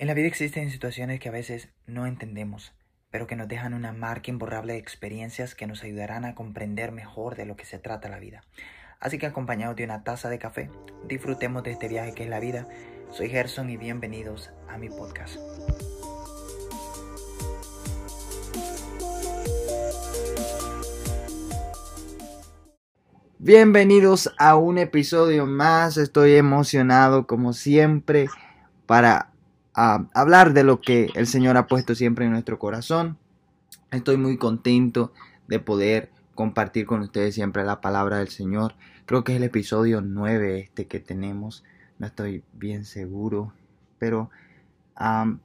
En la vida existen situaciones que a veces no entendemos, pero que nos dejan una marca imborrable de experiencias que nos ayudarán a comprender mejor de lo que se trata la vida. Así que acompañados de una taza de café, disfrutemos de este viaje que es la vida. Soy Gerson y bienvenidos a mi podcast. Bienvenidos a un episodio más. Estoy emocionado como siempre para a hablar de lo que el Señor ha puesto siempre en nuestro corazón. Estoy muy contento de poder compartir con ustedes siempre la palabra del Señor. Creo que es el episodio 9 este que tenemos. No estoy bien seguro, pero va,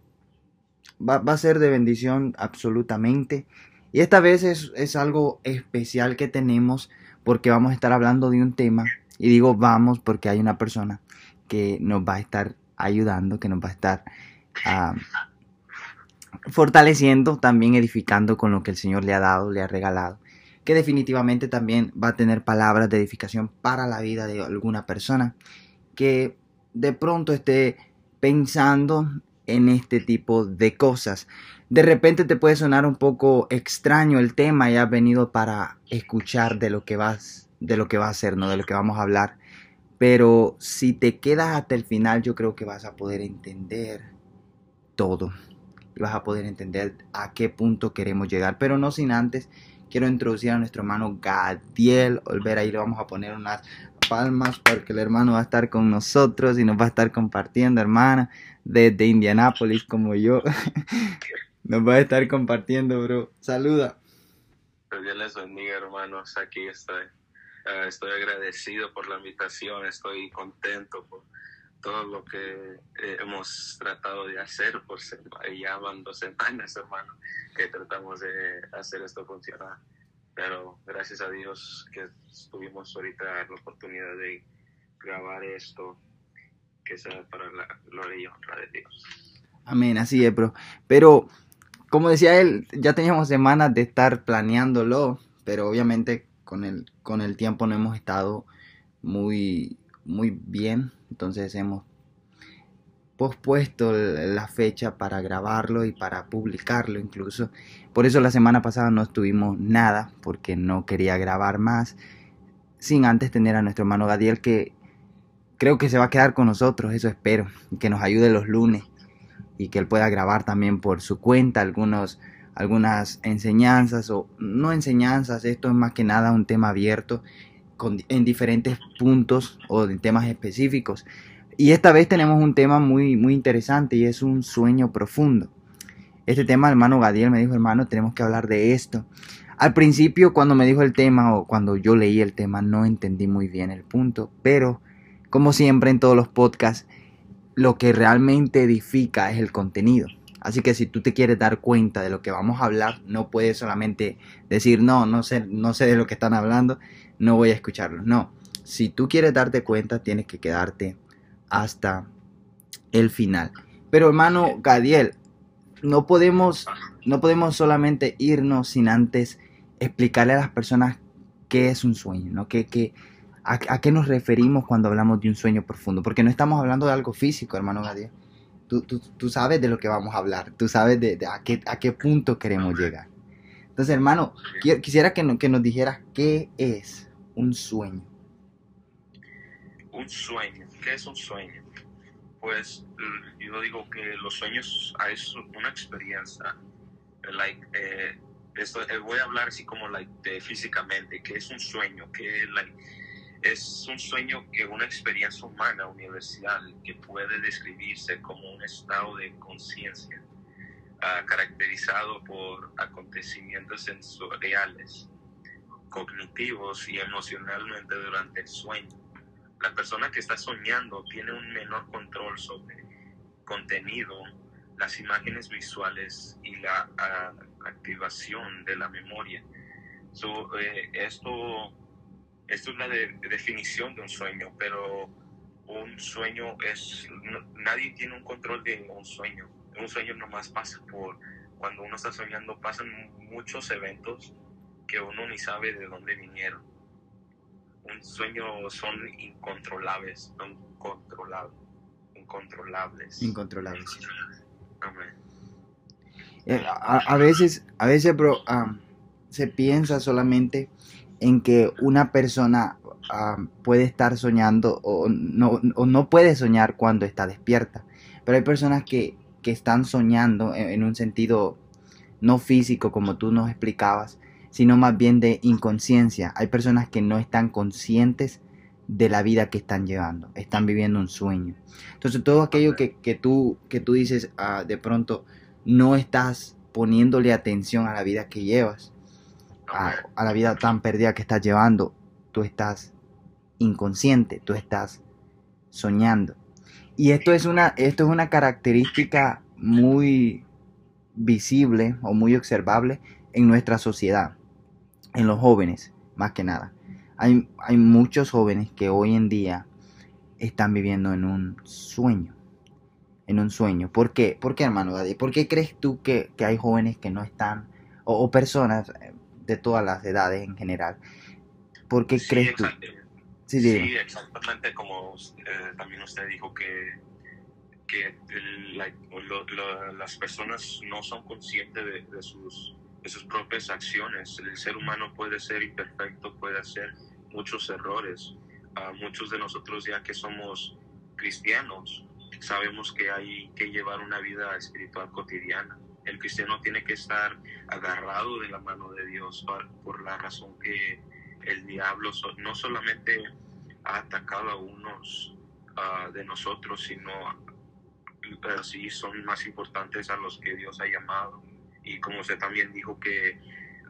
a ser de bendición absolutamente. Y esta vez es, es algo especial que tenemos porque vamos a estar hablando de un tema. Y digo vamos porque hay una persona que nos va a estar ayudando, que nos va a estar ah, fortaleciendo, también edificando con lo que el Señor le ha dado, le ha regalado, que definitivamente también va a tener palabras de edificación para la vida de alguna persona que de pronto esté pensando en este tipo de cosas. De repente te puede sonar un poco extraño el tema y has venido para escuchar de lo que vas de lo que va a ser, no de lo que vamos a hablar. Pero si te quedas hasta el final, yo creo que vas a poder entender todo. Y vas a poder entender a qué punto queremos llegar. Pero no sin antes, quiero introducir a nuestro hermano Gadiel Olvera. Ahí le vamos a poner unas palmas porque el hermano va a estar con nosotros y nos va a estar compartiendo, hermana, desde Indianápolis como yo. nos va a estar compartiendo, bro. Saluda. Dios les bendiga, hermanos. Aquí estoy. Ah, estoy agradecido por la invitación, estoy contento todo lo que eh, hemos tratado de hacer por ya van dos semanas, hermano, que tratamos de hacer esto funcionar. Pero gracias a Dios que tuvimos ahorita la oportunidad de grabar esto, que sea para la gloria y honra de Dios. Amén, así es, bro. Pero, como decía él, ya teníamos semanas de estar planeándolo, pero obviamente con el, con el tiempo no hemos estado muy, muy bien, entonces hemos pospuesto la fecha para grabarlo y para publicarlo incluso. Por eso la semana pasada no estuvimos nada, porque no quería grabar más, sin antes tener a nuestro hermano Gadiel que creo que se va a quedar con nosotros, eso espero, que nos ayude los lunes y que él pueda grabar también por su cuenta algunos algunas enseñanzas o no enseñanzas, esto es más que nada un tema abierto en diferentes puntos o en temas específicos. Y esta vez tenemos un tema muy, muy interesante y es un sueño profundo. Este tema, hermano Gadiel me dijo, hermano, tenemos que hablar de esto. Al principio, cuando me dijo el tema o cuando yo leí el tema, no entendí muy bien el punto, pero como siempre en todos los podcasts, lo que realmente edifica es el contenido. Así que si tú te quieres dar cuenta de lo que vamos a hablar, no puedes solamente decir, no, no sé, no sé de lo que están hablando, no voy a escucharlo. No, si tú quieres darte cuenta, tienes que quedarte hasta el final. Pero hermano Gadiel, no podemos, no podemos solamente irnos sin antes explicarle a las personas qué es un sueño, ¿no? ¿Qué, a, a, qué nos referimos cuando hablamos de un sueño profundo? Porque no estamos hablando de algo físico, hermano Gadiel tú, sabes de lo que vamos a hablar, tú sabes de, a, qué, a qué punto queremos llegar. Entonces, hermano, quisiera que, que nos dijeras qué es un sueño. Un sueño, ¿qué es un sueño? Pues yo digo que los sueños es una experiencia, like, eh, esto, eh, voy a hablar así como like, de físicamente, ¿qué es un sueño? ¿Qué, like, es un sueño que una experiencia humana universal que puede describirse como un estado de conciencia ah, caracterizado por acontecimientos sensoriales, cognitivos y emocionalmente durante el sueño. La persona que está soñando tiene un menor control sobre contenido, las imágenes visuales y la activación de la memoria. Eh, esto es una definición de un sueño, pero un sueño es, nadie tiene un control de un sueño. Un sueño nomás pasa por, cuando uno está soñando, pasan muchos eventos que uno ni sabe de dónde vinieron. Un sueño son incontrolables, no controlables. incontrolables. Incontrolables. Amén. Eh, a, a veces, a veces, bro, se piensa solamente en que una persona puede estar soñando o no, o no puede soñar cuando está despierta. Pero hay personas que, que están soñando en, en un sentido no físico, como tú nos explicabas, sino más bien de inconsciencia. Hay personas que no están conscientes de la vida que están llevando, están viviendo un sueño. Entonces todo aquello que, que tú, que tú dices ah, de pronto no estás poniéndole atención a la vida que llevas, a, a la vida tan perdida que estás llevando, tú estás inconsciente, tú estás soñando. Y esto es una, esto es una característica muy visible o muy observable en nuestra sociedad, en los jóvenes, más que nada. Hay, hay muchos jóvenes que hoy en día están viviendo en un sueño. En un sueño. ¿Por qué? ¿Por qué, hermano Daddy? ¿Por qué crees tú que, que hay jóvenes que no están, o, o personas eh, de todas las edades en general? ¿Por qué Sí, crees tú? Sí, exactamente como eh, también usted dijo que, que el- la- lo- lo- las personas no son conscientes de, de sus, de sus propias acciones. El ser humano puede ser imperfecto, puede hacer muchos errores. Muchos de nosotros ya que somos cristianos sabemos que hay que llevar una vida espiritual cotidiana. El cristiano tiene que estar agarrado de la mano de Dios por, por la razón que el diablo no solamente ha atacado a unos ah, de nosotros, sino pero sí son más importantes a los que Dios ha llamado. Y como usted también dijo que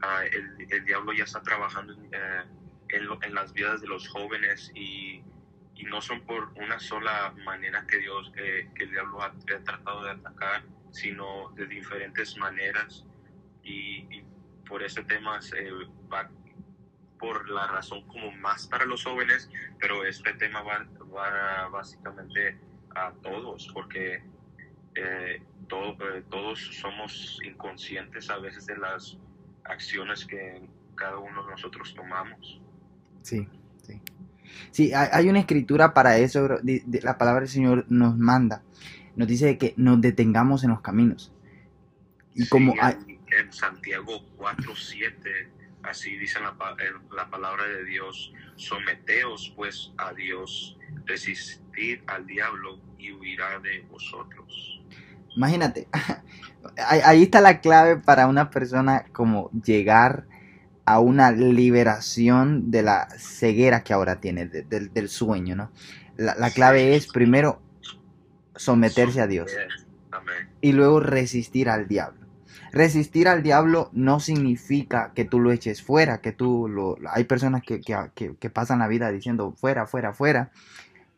ah, el, el diablo ya está trabajando en, eh, en, las vidas de los jóvenes y, y no son por una sola manera que Dios, eh, que el diablo ha, tratado de atacar, sino de diferentes maneras. Y, y por ese tema se va por la razón como más para los jóvenes, pero este tema va, va básicamente a todos, porque eh, todo- eh, todos somos inconscientes a veces de las acciones que cada uno de nosotros tomamos. Sí, sí. Sí, hay, hay una escritura para eso, bro. Di- di- La palabra del Señor nos manda, nos dice que nos detengamos en los caminos. Y como Sí, hay, en, en Santiago 4.7, así dice la, la palabra de Dios, someteos pues a Dios, resistir al diablo y huirá de vosotros. imagínate, ahí, está la clave para una persona como llegar a una liberación de la ceguera que ahora tiene, de- del- del sueño, ¿no? La, la clave es primero someterse a Dios. Y luego resistir al diablo. Resistir al diablo no significa que tú lo eches fuera, que tú lo... Hay personas que, que, que- que pasan la vida diciendo fuera, fuera, fuera,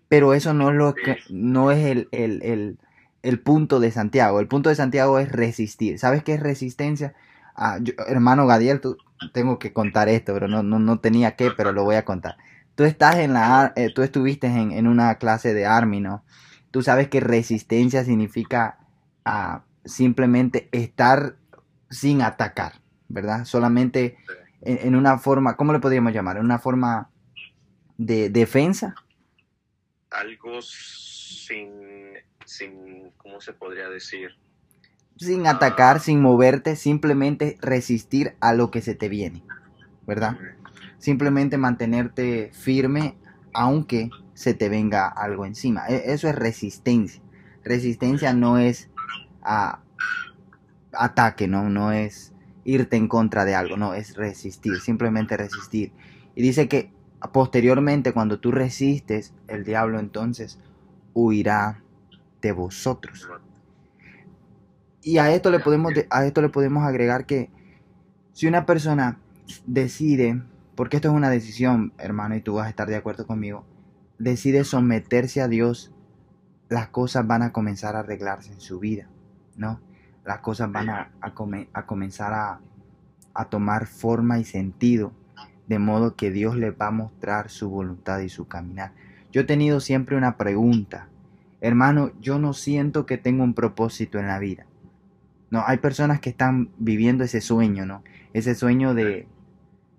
pero eso no es, lo que, no es el, el, el, el punto de Santiago. El punto de Santiago es resistir. ¿Sabes qué es resistencia? Ah, yo- hermano Gadiel, tú, tengo que contar esto, pero no, no, no tenía que, pero lo voy a contar. Tú estás en la, eh, tú estuviste en, en una clase de Army, ¿no? Tú sabes que resistencia significa a simplemente estar sin atacar, ¿verdad? Solamente en, en una forma, ¿cómo le podríamos llamar? En una forma de defensa. Algo sin, sin, ¿cómo se podría decir? Sin Ah. atacar, sin moverte, simplemente resistir a lo que se te viene, ¿verdad? Simplemente mantenerte firme aunque se te venga algo encima. E- Eso es resistencia. Resistencia no es ataque, ¿no? No es irte en contra de algo, no, es resistir, simplemente resistir. Y dice que posteriormente cuando tú resistes, el diablo entonces huirá de vosotros. Y a esto le podemos de- a esto le podemos agregar que si una persona decide, porque esto es una decisión, hermano, y tú vas a estar de acuerdo conmigo, decide someterse a Dios, las cosas van a comenzar a arreglarse en su vida, ¿no? Las cosas van a, a a comenzar a, a tomar forma y sentido, de modo que Dios les va a mostrar su voluntad y su caminar. Yo he tenido siempre una pregunta, hermano, yo no siento que tengo un propósito en la vida. No, hay personas que están viviendo ese sueño, ¿no? Ese sueño de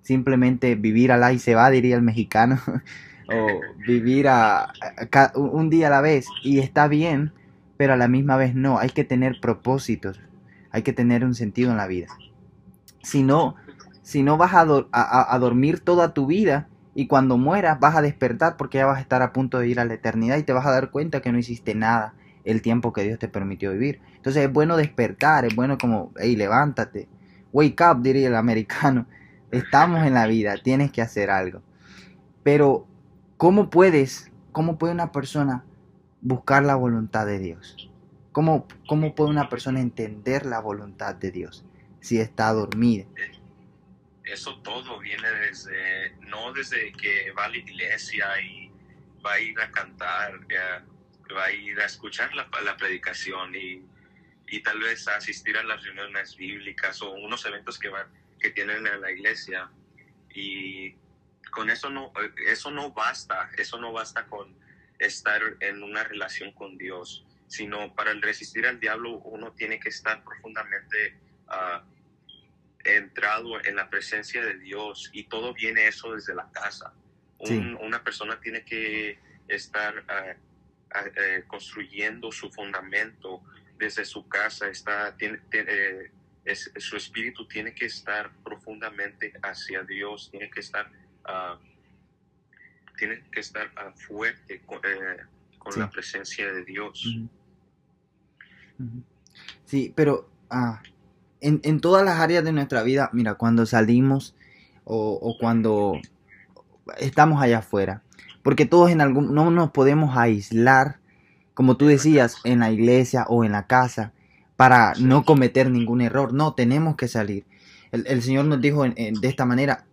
simplemente vivir al y se va, diría el mexicano. o vivir a, un día a la vez y está bien, pero a la misma vez no, hay que tener propósitos, hay que tener un sentido en la vida. Si no, si no vas a, a, dormir toda tu vida y cuando mueras vas a despertar porque ya vas a estar a punto de ir a la eternidad y te vas a dar cuenta que no hiciste nada el tiempo que Dios te permitió vivir. Entonces es bueno despertar, es bueno como, hey, levántate, wake up, diría el americano. Estamos en la vida, tienes que hacer algo. Pero, ¿cómo puedes, cómo puede una persona buscar la voluntad de Dios? ¿Cómo, ¿Cómo puede una persona entender la voluntad de Dios si está dormida? Eso todo viene desde, no desde que va a la iglesia y va a ir a cantar, va a ir a escuchar la, la predicación y, y, tal vez a asistir a las reuniones bíblicas o unos eventos que, van, que tienen en la iglesia. Y con eso no, eso no basta, eso no basta con estar en una relación con Dios, sino para resistir al diablo uno tiene que estar profundamente uh, entrado en la presencia de Dios y todo viene eso desde la casa. una persona tiene que estar uh, eh, construyendo su fundamento desde su casa, está, tiene, eh, su espíritu tiene que estar profundamente hacia Dios, tiene que estar, uh, tiene que estar uh, fuerte con, eh, con la presencia de Dios. Sí, pero uh, en, en, todas las áreas de nuestra vida, mira, cuando salimos o, o cuando estamos allá afuera, porque todos en algún, no nos podemos aislar, como tú decías, en la iglesia o en la casa, para no cometer ningún error. No, tenemos que salir. El, Señor nos dijo de esta manera,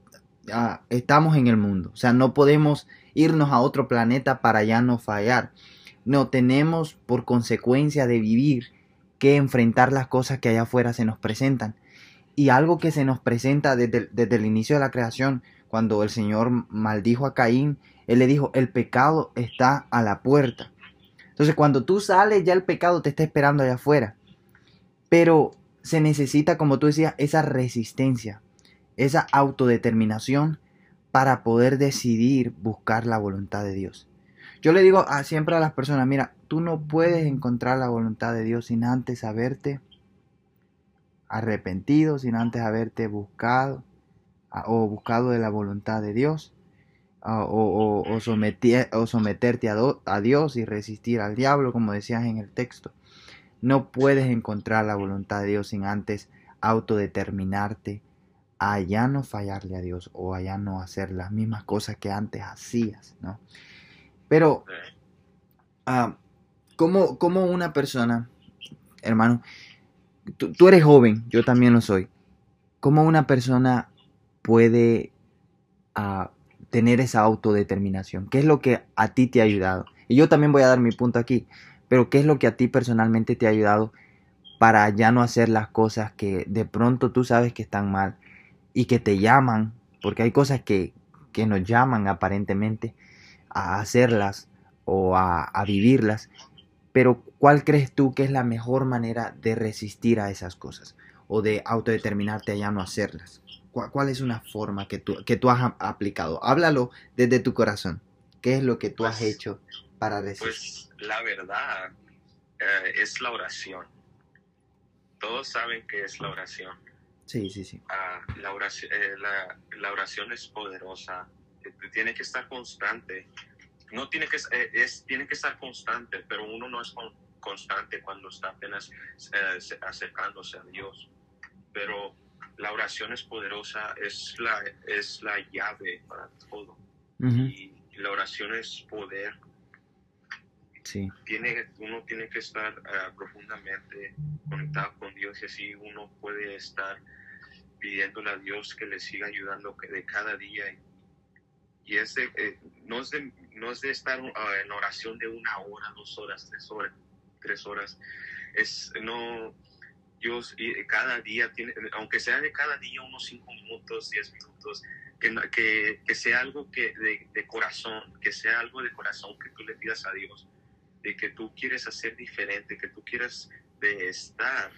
estamos en el mundo, o sea, no podemos irnos a otro planeta para ya no fallar. No, tenemos por consecuencia de vivir que enfrentar las cosas que allá afuera se nos presentan. Y algo que se nos presenta desde, desde el inicio de la creación, cuando el Señor maldijo a Caín él le dijo, el pecado está a la puerta. Entonces cuando tú sales ya el pecado te está esperando allá afuera. Pero se necesita, como tú decías, esa resistencia, esa autodeterminación para poder decidir buscar la voluntad de Dios. Yo le digo siempre a las personas, mira, tú no puedes encontrar la voluntad de Dios sin antes haberte arrepentido, sin antes haberte buscado o buscado de la voluntad de Dios o, someterte a, Dios y resistir al diablo, como decías en el texto. No puedes encontrar la voluntad de Dios sin antes autodeterminarte a ya no fallarle a Dios o a ya no hacer las mismas cosas que antes hacías, ¿no? Pero, uh, como, como una persona, hermano, tú, eres joven, yo también lo soy, ¿cómo una persona puede uh, tener esa autodeterminación? ¿Qué es lo que a ti te ha ayudado? Y yo también voy a dar mi punto aquí, pero ¿qué es lo que a ti personalmente te ha ayudado para ya no hacer las cosas que de pronto tú sabes que están mal y que te llaman? Porque hay cosas que, que nos llaman aparentemente a hacerlas o a, a vivirlas, pero ¿cuál crees tú que es la mejor manera de resistir a esas cosas o de autodeterminarte a ya no hacerlas? ¿Cuál, es una forma que tú, que tú has aplicado? Háblalo desde tu corazón. ¿Qué es lo que tú has pues, hecho para decir? Pues la verdad eh, es la oración. Todos saben que es la oración. Sí, sí, sí. Ah, la, oración eh, la, oración es poderosa. Tiene que estar constante. No tiene que, eh, es, tiene que estar constante, pero uno no es constante cuando está apenas acercándose a Dios. Pero la oración es poderosa, es la, es la llave para todo. y, la oración es poder. Sí. Tiene, uno tiene que estar ah, profundamente conectado con Dios y así uno puede estar pidiéndole a Dios que le siga ayudando de cada día. Y es eh, no, es de, no es de estar ah, en oración de una hora, dos horas, tres horas, tres horas. Es, no, Dios cada día, tiene, aunque sea de cada día unos cinco minutos, diez minutos, que, que, sea algo que de, corazón, que sea algo de corazón que tú le pidas a Dios, de que tú quieres hacer diferente, que tú quieras de estar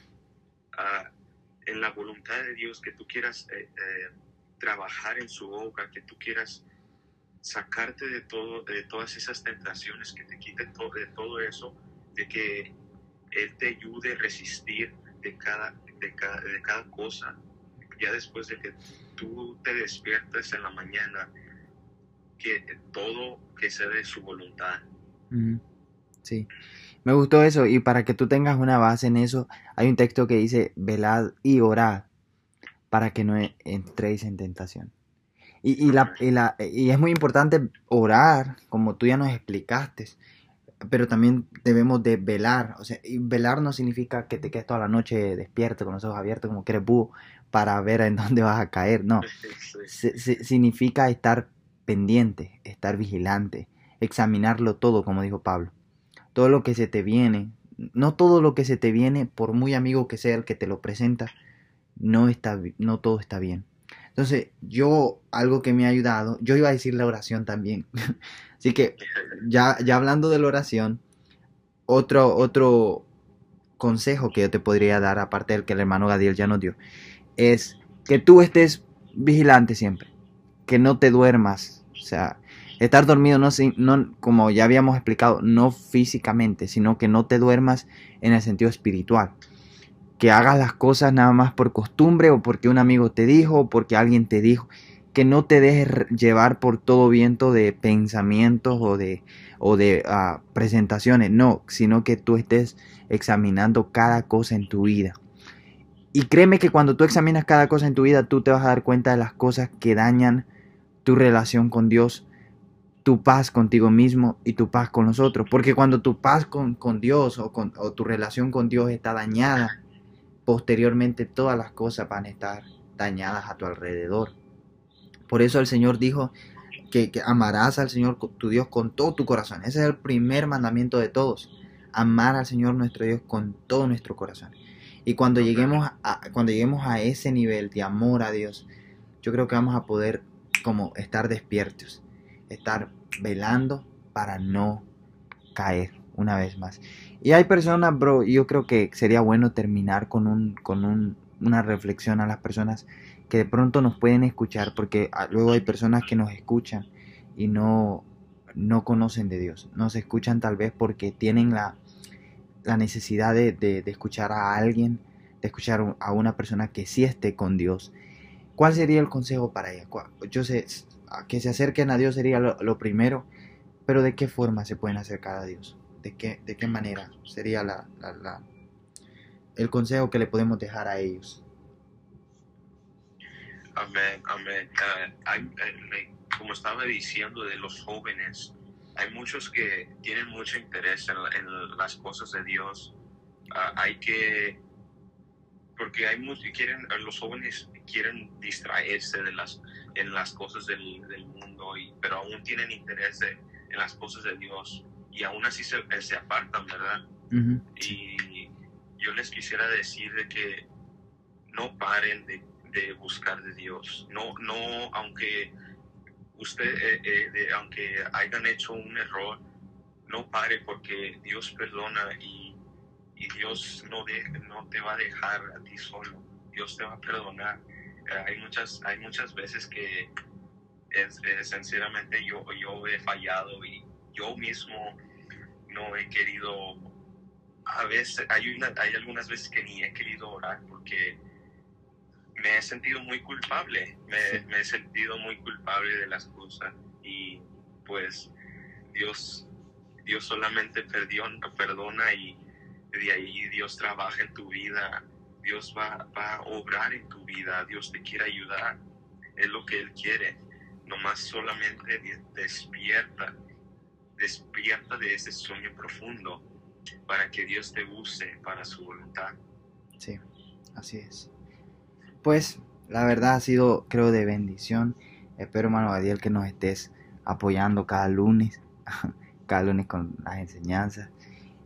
ah, en la voluntad de Dios, que tú quieras eh, eh, trabajar en su obra, que tú quieras sacarte de todo, de todas esas tentaciones, que te quite todo, de todo eso, de que Él te ayude a resistir de cada, de cada, de cada cosa. Ya después de que tú te despiertes en la mañana, que todo que sea de su voluntad. Sí, me gustó eso y para que tú tengas una base en eso, hay un texto que dice, velad y orad para que no entréis en tentación. Y, la, y, la, y es muy importante orar, como tú ya nos explicaste, pero también debemos de velar. O sea, y velar no significa que te quedes toda la noche despierto, con los ojos abiertos, como que eres búho, para ver en dónde vas a caer. No, significa estar pendiente, estar vigilante, examinarlo todo, como dijo Pablo. Todo lo que se te viene, no todo lo que se te viene, por muy amigo que sea el que te lo presenta, no, está, no todo está bien. Entonces, yo, algo que me ha ayudado, yo iba a decir la oración también. Así que, ya, ya hablando de la oración, otro, otro consejo que yo te podría dar, aparte del que el hermano Gadiel ya nos dio, es que tú estés vigilante siempre, que no te duermas. O sea, estar dormido no, no, como ya habíamos explicado, no físicamente, sino que no te duermas en el sentido espiritual. Que hagas las cosas nada más por costumbre o porque un amigo te dijo o porque alguien te dijo, que no te dejes llevar por todo viento de pensamientos o de, o de ah, presentaciones, no, sino que tú estés examinando cada cosa en tu vida. Y créeme que cuando tú examinas cada cosa en tu vida, tú te vas a dar cuenta de las cosas que dañan tu relación con Dios, tu paz contigo mismo y tu paz con los otros. Porque cuando tu paz con, con Dios o, con, o tu relación con Dios está dañada, posteriormente todas las cosas van a estar dañadas a tu alrededor. Por eso el Señor dijo que, amarás al Señor tu Dios con todo tu corazón. Ese es el primer mandamiento de todos. Amar al Señor nuestro Dios con todo nuestro corazón. Y cuando lleguemos a, cuando lleguemos a ese nivel de amor a Dios, yo creo que vamos a poder como estar despiertos, estar velando para no caer una vez más. Y hay personas, bro, yo creo que sería bueno terminar con, un, con un, una reflexión a las personas que de pronto nos pueden escuchar, porque ah, luego hay personas que nos escuchan y no, no conocen de Dios. Nos escuchan tal vez porque tienen la, la necesidad de, de, escuchar a alguien, de escuchar a una persona que sí esté con Dios. ¿Cuál sería el consejo para ella? Yo sé, que se acerquen a Dios sería lo, lo primero, pero ¿de qué forma se pueden acercar a Dios? de qué, de qué manera sería la, la, el consejo que le podemos dejar a ellos. Amén, amén. Eh, como estaba diciendo de los jóvenes, hay muchos que tienen mucho interés en, las cosas de Dios. Ah, hay que, porque hay muchos quieren, los jóvenes quieren distraerse de las, en las cosas del, del mundo, y, pero aún tienen interés en las cosas de Dios y aún así se, eh, se apartan, ¿verdad? Y yo les quisiera decir de que no paren de, de buscar de Dios, no, no, aunque usted, eh, eh, de, aunque hayan hecho un error, no pare porque Dios perdona y, y Dios no, de, no te va a dejar a ti solo, Dios te va a perdonar. hay, muchas, hay muchas veces que es, sinceramente yo, yo he fallado y yo mismo no he querido, a veces, hay, una, hay algunas veces que ni he querido orar porque me he sentido muy culpable, me, he sentido muy culpable de las cosas y pues Dios, Dios solamente perdona, perdona y de ahí Dios trabaja en tu vida, Dios va, va a obrar en tu vida, Dios te quiere ayudar, es lo que Él quiere, nomás solamente despierta despierta de ese sueño profundo para que Dios te use para su voluntad. Sí, así es. Pues la verdad ha sido, creo, de bendición. Espero, hermano Gadiel, que nos estés apoyando cada lunes, cada lunes con las enseñanzas.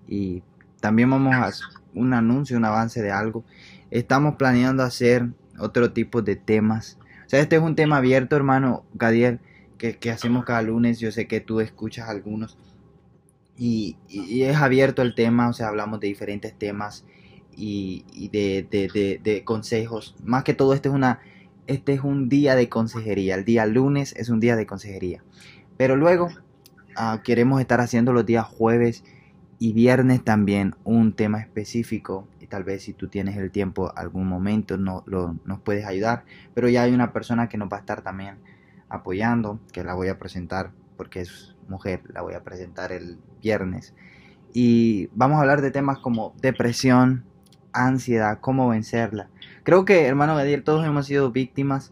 Y también vamos a un anuncio, un avance de algo. Estamos planeando hacer otro tipo de temas. O sea, este es un tema abierto, hermano Gadiel que, hacemos cada lunes. Yo sé que tú escuchas algunos. Y, es abierto el tema, o sea, hablamos de diferentes temas y, de, consejos. Más que todo, este es, una, este es un día de consejería. El día lunes es un día de consejería. Pero luego ah, queremos estar haciendo los días jueves y viernes también un tema específico y tal vez si tú tienes el tiempo algún momento no, lo, nos puedes ayudar pero ya hay una persona que nos va a estar también apoyando que la voy a presentar porque es mujer la voy a presentar el viernes y vamos a hablar de temas como depresión ansiedad cómo vencerla creo que hermano Gadiel todos hemos sido víctimas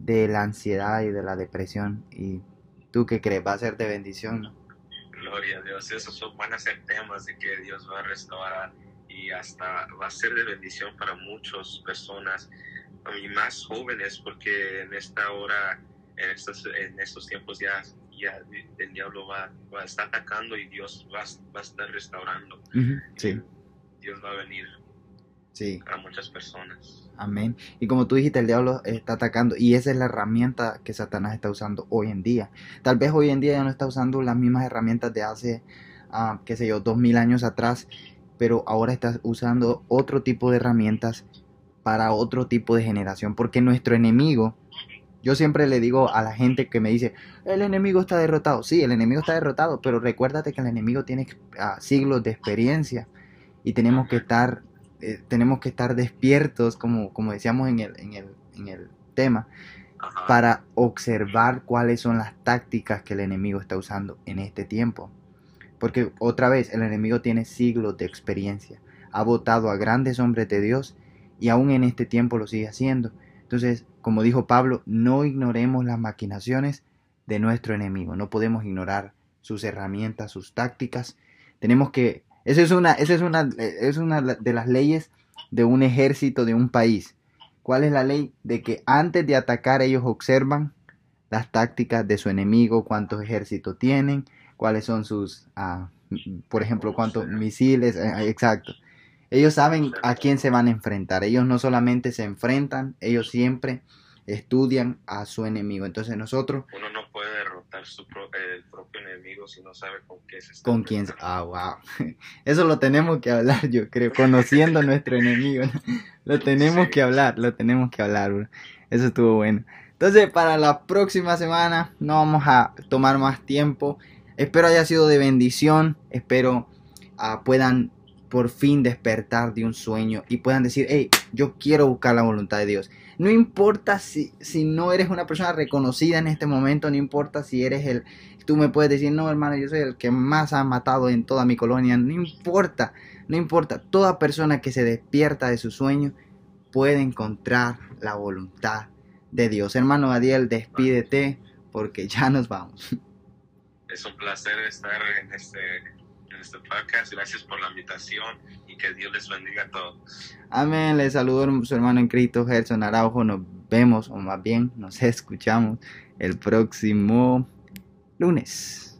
de la ansiedad y de la depresión y tú qué crees va a ser de bendición ¿no? Gloria a Dios, esos son, van a ser temas de que Dios va a restaurar y hasta va a ser de bendición para muchas personas y más jóvenes porque en esta hora, en estos, en estos tiempos ya, ya el diablo va, va a estar atacando y Dios va, va a estar restaurando. sí. Dios va a venir sí. a muchas personas. Amén. Y como tú dijiste, el diablo está atacando y esa es la herramienta que Satanás está usando hoy en día. Tal vez hoy en día ya no está usando las mismas herramientas de hace, ah, qué sé yo, dos mil años atrás, pero ahora está usando otro tipo de herramientas para otro tipo de generación, porque nuestro enemigo, yo siempre le digo a la gente que me dice, el enemigo está derrotado. Sí, el enemigo está derrotado, pero recuérdate que el enemigo tiene ah, siglos de experiencia y tenemos que estar eh, tenemos que estar despiertos, como, como decíamos en el, en el, en el tema, para observar cuáles son las tácticas que el enemigo está usando en este tiempo. Porque otra vez, el enemigo tiene siglos de experiencia, ha votado a grandes hombres de Dios y aún en este tiempo lo sigue haciendo. Entonces, como dijo Pablo, no ignoremos las maquinaciones de nuestro enemigo, no podemos ignorar sus herramientas, sus tácticas. Tenemos que esa es una, esa es una, es una de las leyes de un ejército de un país. ¿Cuál es la ley? De que antes de atacar ellos observan las tácticas de su enemigo, cuántos ejércitos tienen, cuáles son sus, ah, por ejemplo, cuántos misiles, eh, exacto. Ellos saben a quién se van a enfrentar. Ellos no solamente se enfrentan, ellos siempre estudian a su enemigo. Entonces nosotros... Uno no puede derrotar su el propio enemigo si no sabe con qué se está. Con quién... Ah, wow. Eso lo tenemos que hablar, yo creo, conociendo a nuestro enemigo. Lo tenemos que hablar, lo tenemos que hablar, bro. Eso estuvo bueno. Entonces, para la próxima semana no vamos a tomar más tiempo. Espero haya sido de bendición. Espero uh, puedan por fin despertar de un sueño y puedan decir, hey, yo quiero buscar la voluntad de Dios. No importa si, si no eres una persona reconocida en este momento, no importa si eres el, tú me puedes decir, no hermano, yo soy el que más ha matado en toda mi colonia, no importa, no importa, toda persona que se despierta de su sueño puede encontrar la voluntad de Dios. Hermano Adiel, despídete porque ya nos vamos. Es un placer estar en este Gracias por la invitación y que Dios les bendiga a todos. Amén. Les saludo su hermano en Cristo, Gerson Araujo. Nos vemos, o más bien nos escuchamos el próximo lunes.